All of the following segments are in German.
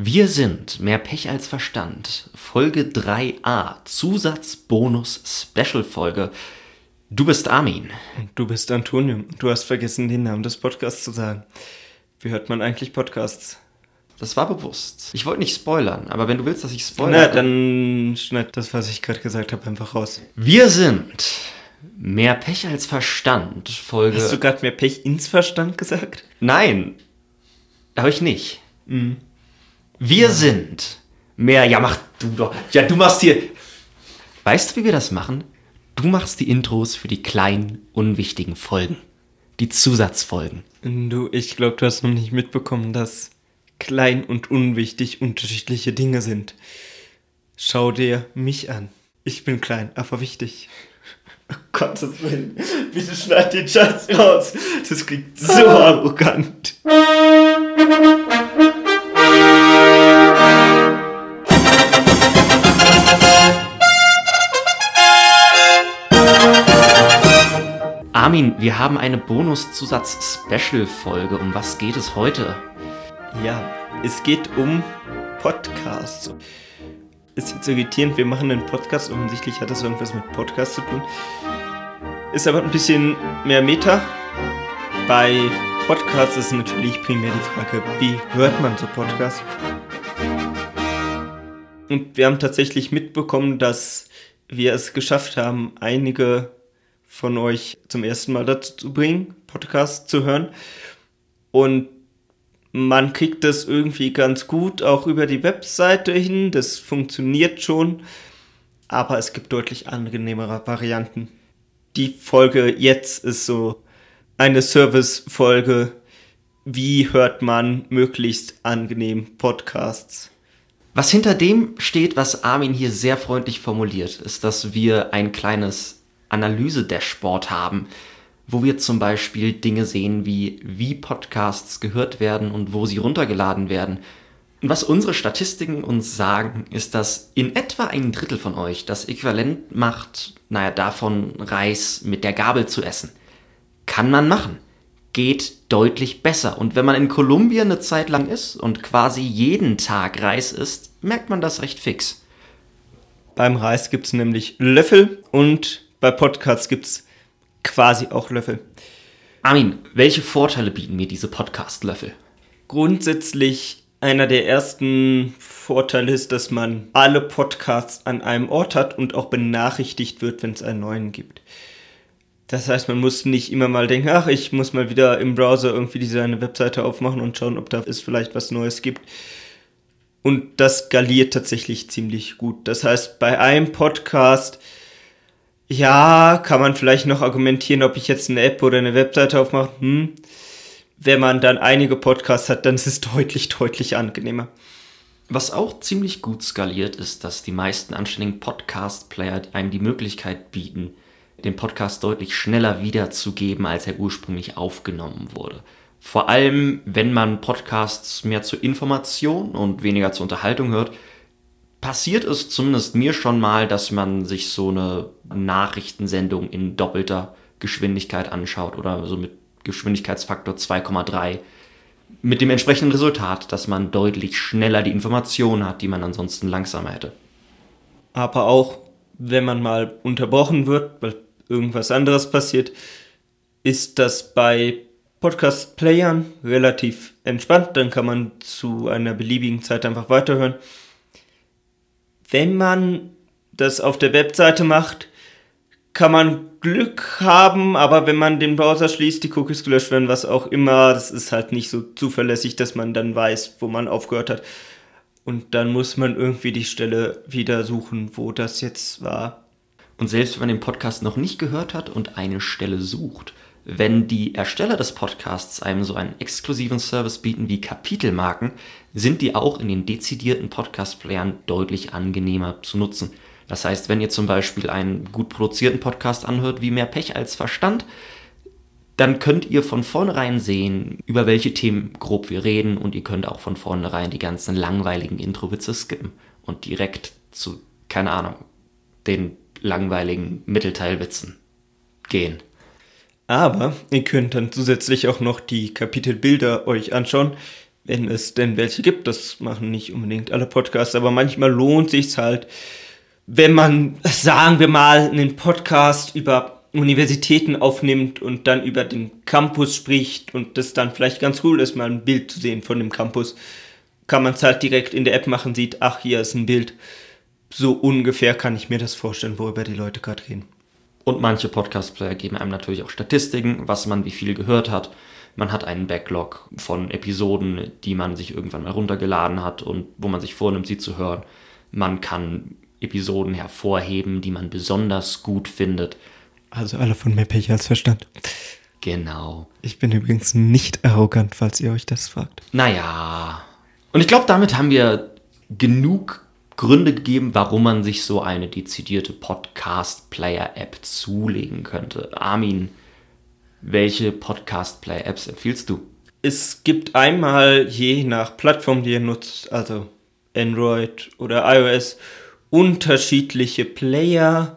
Wir sind mehr Pech als Verstand. Folge 3a. Zusatz, Bonus, Special-Folge. Du bist Armin. Du bist Antonio. Du hast vergessen, den Namen des Podcasts zu sagen. Wie hört man eigentlich Podcasts? Das war bewusst. Ich wollte nicht spoilern, aber wenn du willst, dass ich spoilere. Na, dann schneid das, was ich gerade gesagt habe, einfach raus. Wir sind mehr Pech als Verstand. Folge. Hast du gerade mehr Pech ins Verstand gesagt? Nein, habe ich nicht. Wir sind mehr. Ja, mach du doch. Ja, du machst hier. Weißt du, wie wir das machen? Du machst die Intros für die kleinen, unwichtigen Folgen. Die Zusatzfolgen. Du, ich glaube, du hast noch nicht mitbekommen, dass klein und unwichtig unterschiedliche Dinge sind. Schau dir mich an. Ich bin klein, aber wichtig. Oh Gottes Willen, bitte schneid den Scheiß raus. Das klingt so arrogant. Armin, wir haben eine Bonus-Zusatz-Special-Folge. Um was geht es heute? Ja, es geht um Podcasts. Ist jetzt irritierend, wir machen einen Podcast, offensichtlich hat das irgendwas mit Podcast zu tun. Ist aber ein bisschen mehr Meta. Bei Podcasts ist natürlich primär die Frage, wie hört man so Podcasts? Und wir haben tatsächlich mitbekommen, dass wir es geschafft haben, einige von euch zum ersten Mal dazu zu bringen, Podcasts zu hören. Und man kriegt das irgendwie ganz gut auch über die Webseite hin. Das funktioniert schon. Aber es gibt deutlich angenehmere Varianten. Die Folge jetzt ist so eine Service-Folge. Wie hört man möglichst angenehm Podcasts? Was hinter dem steht, was Armin hier sehr freundlich formuliert, ist, dass wir ein kleines Analyse-Dashboard haben, wo wir zum Beispiel Dinge sehen wie, wie Podcasts gehört werden und wo sie runtergeladen werden. Und was unsere Statistiken uns sagen, ist, dass in etwa ein Drittel von euch das Äquivalent macht, naja, davon Reis mit der Gabel zu essen. Kann man machen. Geht deutlich besser. Und wenn man in Kolumbien eine Zeit lang ist und quasi jeden Tag Reis isst, merkt man das recht fix. Beim Reis gibt es nämlich Löffel und bei Podcasts gibt es quasi auch Löffel. Armin, welche Vorteile bieten mir diese Podcast-Löffel? Grundsätzlich einer der ersten Vorteile ist, dass man alle Podcasts an einem Ort hat und auch benachrichtigt wird, wenn es einen neuen gibt. Das heißt, man muss nicht immer mal denken, ach, ich muss mal wieder im Browser irgendwie diese eine Webseite aufmachen und schauen, ob da es vielleicht was Neues gibt. Und das skaliert tatsächlich ziemlich gut. Das heißt, bei einem Podcast ja, kann man vielleicht noch argumentieren, ob ich jetzt eine App oder eine Webseite aufmache. Hm. Wenn man dann einige Podcasts hat, dann ist es deutlich, deutlich angenehmer. Was auch ziemlich gut skaliert, ist, dass die meisten anständigen Podcast-Player einem die Möglichkeit bieten, den Podcast deutlich schneller wiederzugeben, als er ursprünglich aufgenommen wurde. Vor allem, wenn man Podcasts mehr zur Information und weniger zur Unterhaltung hört, passiert es zumindest mir schon mal, dass man sich so eine Nachrichtensendung in doppelter Geschwindigkeit anschaut oder so mit Geschwindigkeitsfaktor 2,3 mit dem entsprechenden Resultat, dass man deutlich schneller die Informationen hat, die man ansonsten langsamer hätte. Aber auch wenn man mal unterbrochen wird, weil irgendwas anderes passiert, ist das bei Podcast-Playern relativ entspannt. Dann kann man zu einer beliebigen Zeit einfach weiterhören wenn man das auf der Webseite macht, kann man Glück haben, aber wenn man den Browser schließt, die Cookies gelöscht werden, was auch immer, das ist halt nicht so zuverlässig, dass man dann weiß, wo man aufgehört hat. Und dann muss man irgendwie die Stelle wieder suchen, wo das jetzt war. Und selbst wenn man den Podcast noch nicht gehört hat und eine Stelle sucht, wenn die Ersteller des Podcasts einem so einen exklusiven Service bieten wie Kapitelmarken, sind die auch in den dezidierten Podcast-Playern deutlich angenehmer zu nutzen. Das heißt, wenn ihr zum Beispiel einen gut produzierten Podcast anhört wie Mehr Pech als Verstand, dann könnt ihr von vornherein sehen, über welche Themen grob wir reden und ihr könnt auch von vornherein die ganzen langweiligen Intro-Witze skippen und direkt zu, keine Ahnung, den langweiligen Mittelteilwitzen gehen. Aber ihr könnt dann zusätzlich auch noch die Kapitelbilder euch anschauen, wenn es denn welche gibt. Das machen nicht unbedingt alle Podcasts, aber manchmal lohnt sich's halt, wenn man, sagen wir mal, einen Podcast über Universitäten aufnimmt und dann über den Campus spricht und das dann vielleicht ganz cool ist, mal ein Bild zu sehen von dem Campus, kann man es halt direkt in der App machen, sieht, ach, hier ist ein Bild. So ungefähr kann ich mir das vorstellen, worüber die Leute gerade reden. Und manche Podcast-Player geben einem natürlich auch Statistiken, was man wie viel gehört hat. Man hat einen Backlog von Episoden, die man sich irgendwann mal runtergeladen hat und wo man sich vornimmt, sie zu hören. Man kann Episoden hervorheben, die man besonders gut findet. Also alle von mehr Pech als Verstand. Genau. Ich bin übrigens nicht arrogant, falls ihr euch das fragt. Naja. Und ich glaube, damit haben wir genug Gründe gegeben, warum man sich so eine dezidierte Podcast-Player-App zulegen könnte. Armin, welche Podcast-Player-Apps empfiehlst du? Es gibt einmal je nach Plattform, die ihr nutzt, also Android oder iOS, unterschiedliche Player,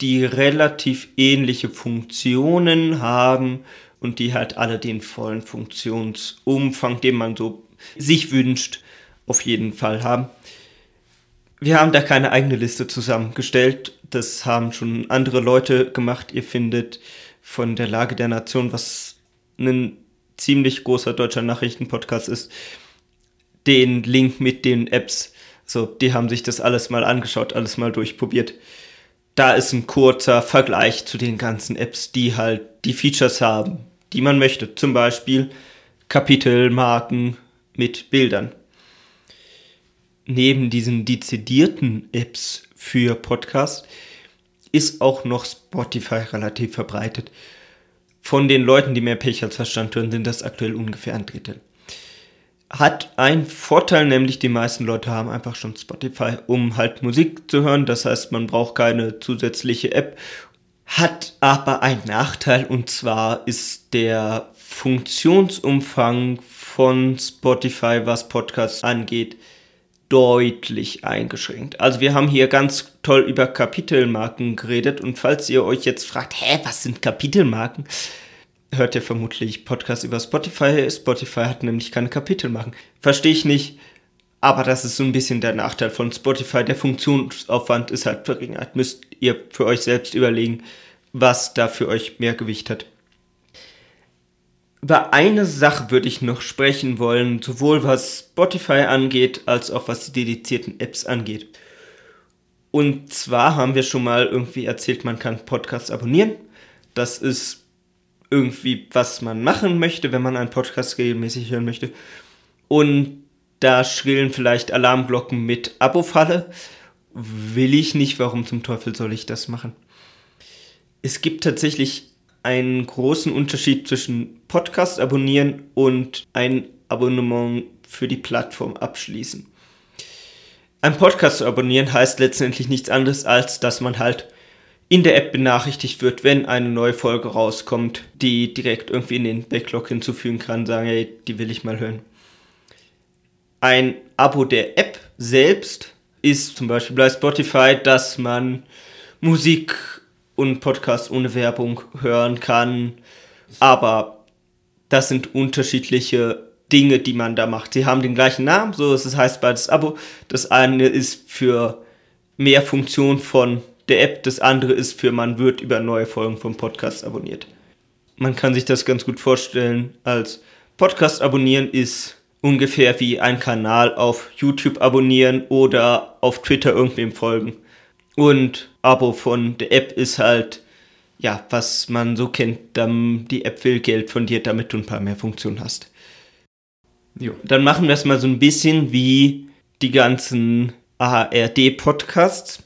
die relativ ähnliche Funktionen haben und die halt alle den vollen Funktionsumfang, den man so sich wünscht, auf jeden Fall haben. Wir haben da keine eigene Liste zusammengestellt. Das haben schon andere Leute gemacht. Ihr findet von der Lage der Nation, was ein ziemlich großer deutscher Nachrichtenpodcast ist, den Link mit den Apps. So, die haben sich das alles mal angeschaut, alles mal durchprobiert. Da ist ein kurzer Vergleich zu den ganzen Apps, die halt die Features haben, die man möchte. Zum Beispiel Kapitelmarken mit Bildern neben diesen dezidierten Apps für Podcast ist auch noch Spotify relativ verbreitet. Von den Leuten, die mehr Pech als Verstand hören, sind das aktuell ungefähr ein Drittel. Hat einen Vorteil, nämlich die meisten Leute haben einfach schon Spotify, um halt Musik zu hören. Das heißt, man braucht keine zusätzliche App. Hat aber einen Nachteil und zwar ist der Funktionsumfang von Spotify, was Podcasts angeht, deutlich eingeschränkt. Also wir haben hier ganz toll über Kapitelmarken geredet und falls ihr euch jetzt fragt, hä, was sind Kapitelmarken? Hört ihr vermutlich Podcast über Spotify. Spotify hat nämlich keine Kapitelmarken. Verstehe ich nicht, aber das ist so ein bisschen der Nachteil von Spotify. Der Funktionsaufwand ist halt verringert. Müsst ihr für euch selbst überlegen, was da für euch mehr Gewicht hat über eine Sache würde ich noch sprechen wollen, sowohl was Spotify angeht, als auch was die dedizierten Apps angeht. Und zwar haben wir schon mal irgendwie erzählt, man kann Podcasts abonnieren. Das ist irgendwie, was man machen möchte, wenn man einen Podcast regelmäßig hören möchte. Und da schrillen vielleicht Alarmglocken mit Abo-Falle. Will ich nicht, warum zum Teufel soll ich das machen? Es gibt tatsächlich einen großen Unterschied zwischen Podcast abonnieren und ein Abonnement für die Plattform abschließen. Ein Podcast zu abonnieren heißt letztendlich nichts anderes, als dass man halt in der App benachrichtigt wird, wenn eine neue Folge rauskommt, die direkt irgendwie in den Backlog hinzufügen kann, sagen, hey, die will ich mal hören. Ein Abo der App selbst ist zum Beispiel bei Spotify, dass man Musik und Podcast ohne Werbung hören kann. Aber das sind unterschiedliche Dinge, die man da macht. Sie haben den gleichen Namen, so es heißt beides Abo. Das eine ist für mehr Funktion von der App, das andere ist für man wird über neue Folgen vom Podcast abonniert. Man kann sich das ganz gut vorstellen als Podcast abonnieren ist ungefähr wie ein Kanal auf YouTube abonnieren oder auf Twitter irgendwem folgen. Und Abo von der App ist halt, ja, was man so kennt, die App will Geld von dir, damit du ein paar mehr Funktionen hast. Jo. Dann machen wir es mal so ein bisschen wie die ganzen ARD-Podcasts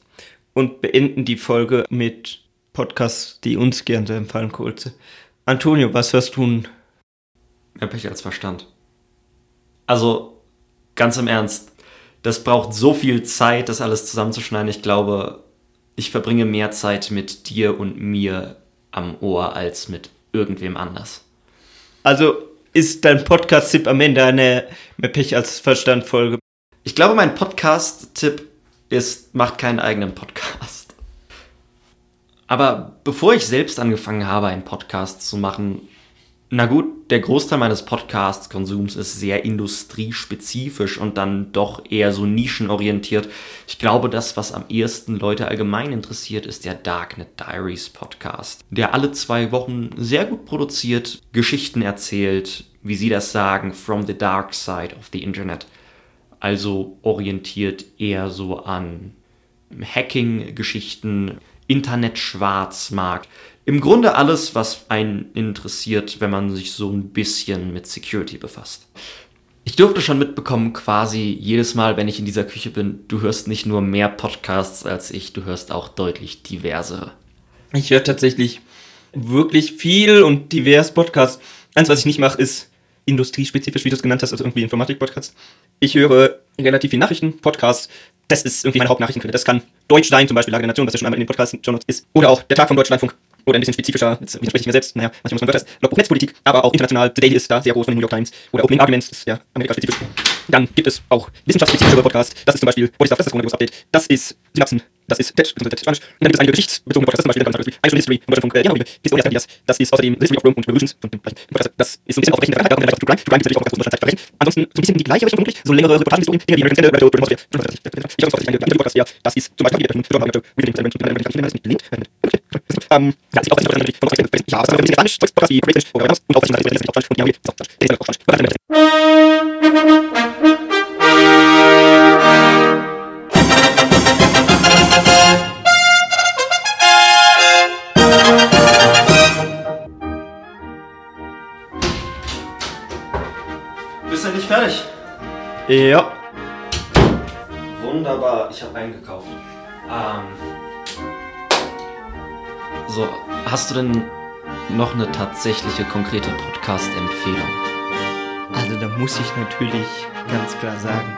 und beenden die Folge mit Podcasts, die uns gern so empfallen, Kulze. Antonio, was hörst du? Mehr Pech als Verstand. Also, ganz im Ernst, das braucht so viel Zeit, das alles zusammenzuschneiden. Ich glaube, ich verbringe mehr Zeit mit dir und mir am Ohr als mit irgendwem anders. Also ist dein Podcast-Tipp am Ende eine mehr Pech als Verstand-Folge? Ich glaube, mein Podcast-Tipp ist, macht keinen eigenen Podcast. Aber bevor ich selbst angefangen habe, einen Podcast zu machen, Na gut, der Großteil meines Podcast-Konsums ist sehr industriespezifisch und dann doch eher so nischenorientiert. Ich glaube, das, was am ehesten Leute allgemein interessiert, ist der Darknet Diaries Podcast, der alle zwei Wochen sehr gut produziert, Geschichten erzählt, wie sie das sagen, from the dark side of the Internet. Also orientiert eher so an Hacking-Geschichten, Internet-Schwarzmarkt. Im Grunde alles, was einen interessiert, wenn man sich so ein bisschen mit Security befasst. Ich durfte schon mitbekommen, quasi jedes Mal, wenn ich in dieser Küche bin, du hörst nicht nur mehr Podcasts als ich, du hörst auch deutlich diversere. Ich höre tatsächlich wirklich viel und divers Podcasts. Eins, was ich nicht mache, ist industriespezifisch, wie du es genannt hast, also irgendwie Informatik-Podcasts. Ich höre relativ viel Nachrichten-Podcasts. Das ist irgendwie meine Hauptnachrichtenquelle. Das kann Deutsch sein, zum Beispiel Lage der Nation, was ja schon einmal in den Podcast ist. Oder auch der Tag vom Deutschlandfunk oder ein bisschen spezifischer, jetzt widerspreche ich mir selbst, naja, manchmal muss man Wörter, Logbuch Netzpolitik, aber auch international, The ist da sehr groß von den New York Times oder Opening Arguments, das ist ja amerikaspezifisch. Dann gibt es auch wissenschaftsspezifische Podcasts, das ist zum Beispiel is das ist das Coronavirus-Update, das ist Synapsen, das ist TED, das ist Spanisch, und dann gibt es einige geschichtsbezogene Podcasts, zum Beispiel eine Stunde History Deutschlandfunk, äh, Liebe, Historia Dias, das ist außerdem History of Rome und Revolutions, und das ist ein bisschen aufbrechen der Vergangenheit, darum True Crime, True Crime ist natürlich auch aus Deutschland Ansonsten so ein bisschen die gleiche Richtung vermutlich, so längere Reportagenhistorien, Dinge wie American Standard, Red Atmosphere, ich habe eine Podcast, ja, das ist zum Beispiel die John Howard, Reading Element, und dann ist mit Link, ähm, ja, das ist auch ein bisschen ja, das ist ein bisschen Spanisch, Podcast wie Great British, und auch verschiedene Sachen, die und ja, so, der ist auch Spanisch. Bist du endlich fertig? Ja. Wunderbar, ich habe eingekauft. Ähm, so, hast du denn noch eine tatsächliche konkrete Podcast-Empfehlung? Also da muss ich natürlich ganz klar sagen.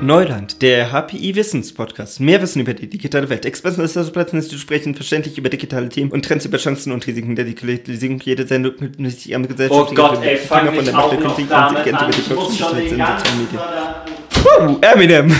Neuland, der HPI Wissens Podcast. Mehr Wissen über die digitale Welt. Experten ist also Platten zu sprechen, verständlich über digitale Themen und Trends über Chancen und Risiken der Digitalisierung. Jede Sendung mit sich am Gesellschaft. Oh Gott, ey, fang mich auch noch damit an. Ich muss schon den ganzen Uh, Eminem!